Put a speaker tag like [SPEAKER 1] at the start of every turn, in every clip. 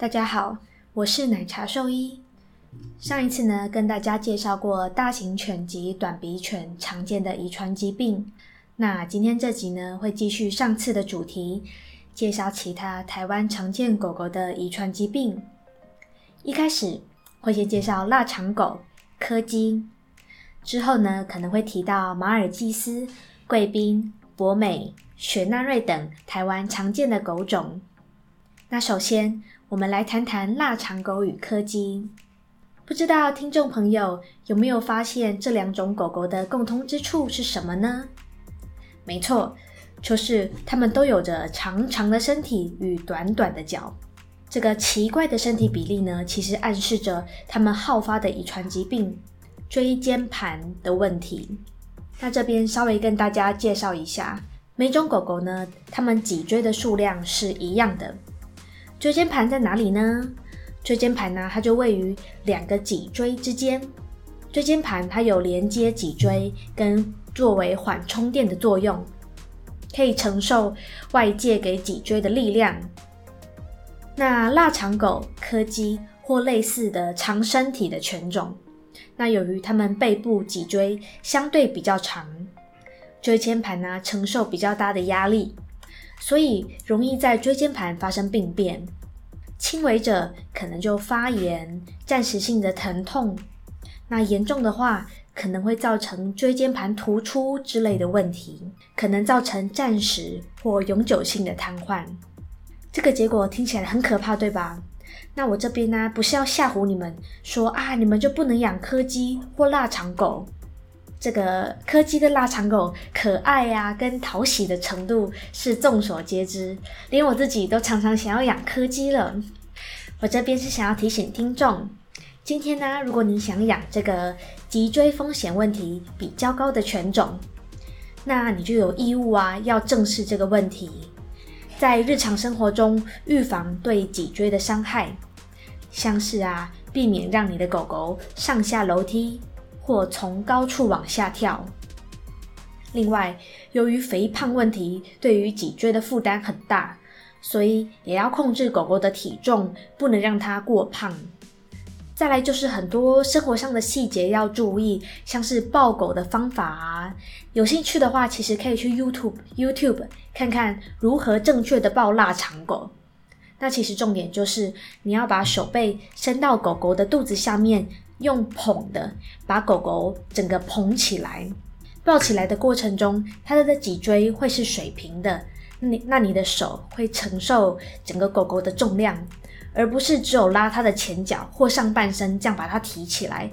[SPEAKER 1] 大家好，我是奶茶兽医。上一次呢，跟大家介绍过大型犬及短鼻犬常见的遗传疾病。那今天这集呢，会继续上次的主题，介绍其他台湾常见狗狗的遗传疾病。一开始会先介绍腊肠狗、柯基，之后呢，可能会提到马尔济斯、贵宾、博美、雪纳瑞等台湾常见的狗种。那首先，我们来谈谈腊肠狗与柯基。不知道听众朋友有没有发现这两种狗狗的共通之处是什么呢？没错，就是它们都有着长长的身体与短短的脚。这个奇怪的身体比例呢，其实暗示着它们好发的遗传疾病——椎间盘的问题。那这边稍微跟大家介绍一下，每种狗狗呢，它们脊椎的数量是一样的。椎间盘在哪里呢？椎间盘呢，它就位于两个脊椎之间。椎间盘它有连接脊椎跟作为缓冲垫的作用，可以承受外界给脊椎的力量。那腊肠狗、柯基或类似的长身体的犬种，那由于它们背部脊椎相对比较长，椎间盘呢承受比较大的压力。所以容易在椎间盘发生病变，轻微者可能就发炎、暂时性的疼痛，那严重的话可能会造成椎间盘突出之类的问题，可能造成暂时或永久性的瘫痪。这个结果听起来很可怕，对吧？那我这边呢，不是要吓唬你们，说啊，你们就不能养柯基或腊肠狗。这个柯基的腊肠狗可爱呀，跟讨喜的程度是众所皆知，连我自己都常常想要养柯基了。我这边是想要提醒听众，今天呢，如果你想养这个脊椎风险问题比较高的犬种，那你就有义务啊，要正视这个问题，在日常生活中预防对脊椎的伤害，像是啊，避免让你的狗狗上下楼梯。或从高处往下跳。另外，由于肥胖问题对于脊椎的负担很大，所以也要控制狗狗的体重，不能让它过胖。再来就是很多生活上的细节要注意，像是抱狗的方法啊。有兴趣的话，其实可以去 YouTube YouTube 看看如何正确的抱腊肠狗。那其实重点就是你要把手背伸到狗狗的肚子下面。用捧的把狗狗整个捧起来，抱起来的过程中，它的脊椎会是水平的。那你那你的手会承受整个狗狗的重量，而不是只有拉它的前脚或上半身这样把它提起来。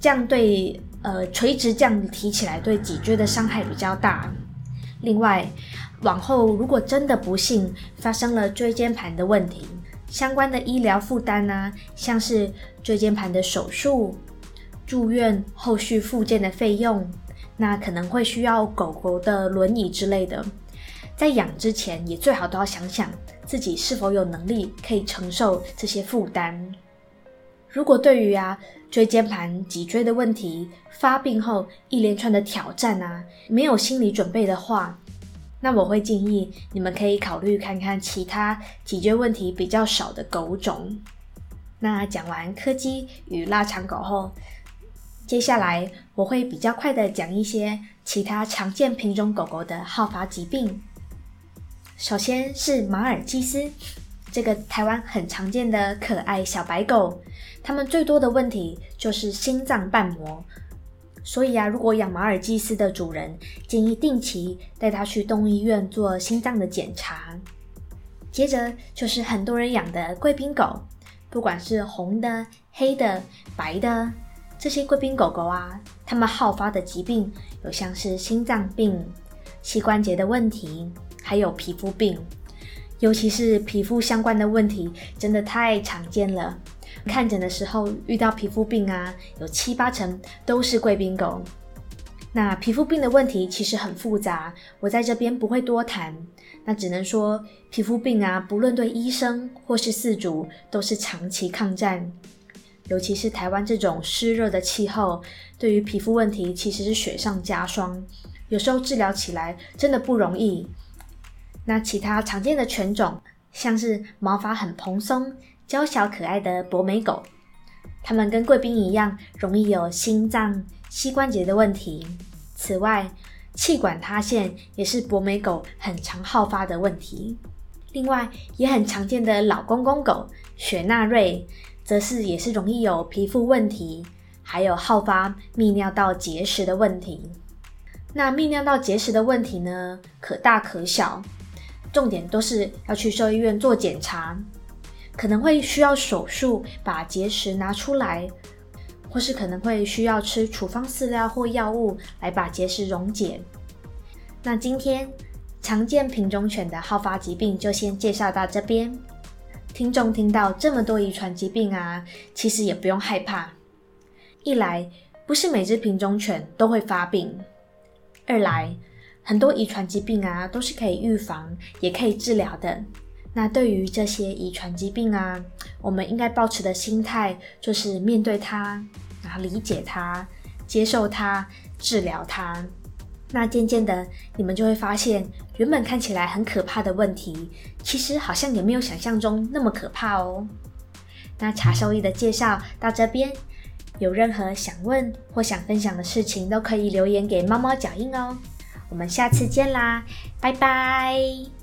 [SPEAKER 1] 这样对呃垂直这样提起来对脊椎的伤害比较大。另外，往后如果真的不幸发生了椎间盘的问题。相关的医疗负担呢，像是椎间盘的手术、住院、后续复健的费用，那可能会需要狗狗的轮椅之类的。在养之前，也最好都要想想自己是否有能力可以承受这些负担。如果对于啊椎间盘、脊椎的问题发病后一连串的挑战啊，没有心理准备的话，那我会建议你们可以考虑看看其他解决问题比较少的狗种。那讲完柯基与腊肠狗后，接下来我会比较快的讲一些其他常见品种狗狗的好发疾病。首先是马尔济斯，这个台湾很常见的可爱小白狗，它们最多的问题就是心脏瓣膜。所以啊，如果养马尔济斯的主人，建议定期带它去动物医院做心脏的检查。接着就是很多人养的贵宾狗，不管是红的、黑的、白的，这些贵宾狗狗啊，它们好发的疾病有像是心脏病、膝关节的问题，还有皮肤病，尤其是皮肤相关的问题，真的太常见了。看诊的时候遇到皮肤病啊，有七八成都是贵宾狗。那皮肤病的问题其实很复杂，我在这边不会多谈。那只能说皮肤病啊，不论对医生或是饲主都是长期抗战。尤其是台湾这种湿热的气候，对于皮肤问题其实是雪上加霜，有时候治疗起来真的不容易。那其他常见的犬种，像是毛发很蓬松。娇小可爱的博美狗。它们跟贵宾一样，容易有心脏、膝关节的问题。此外，气管塌陷也是博美狗很常好发的问题。另外，也很常见的老公公狗雪纳瑞，则是也是容易有皮肤问题，还有好发泌尿道结石的问题。那泌尿道结石的问题呢，可大可小，重点都是要去兽医院做检查，可能会需要手术把结石拿出来，或是可能会需要吃处方饲料或药物来把结石溶解。那今天。常见品种犬的好发疾病就先介绍到这边。听众听到这么多遗传疾病啊，其实也不用害怕。一来，不是每只品种犬都会发病；二来，很多遗传疾病啊都是可以预防，也可以治疗的。那对于这些遗传疾病啊，我们应该保持的心态就是面对它，然后理解它，接受它，治疗它。那渐渐的，你们就会发现，原本看起来很可怕的问题，其实好像也没有想象中那么可怕哦。那茶兽医的介绍到这边，有任何想问或想分享的事情，都可以留言给猫猫脚印哦。我们下次见啦，拜拜。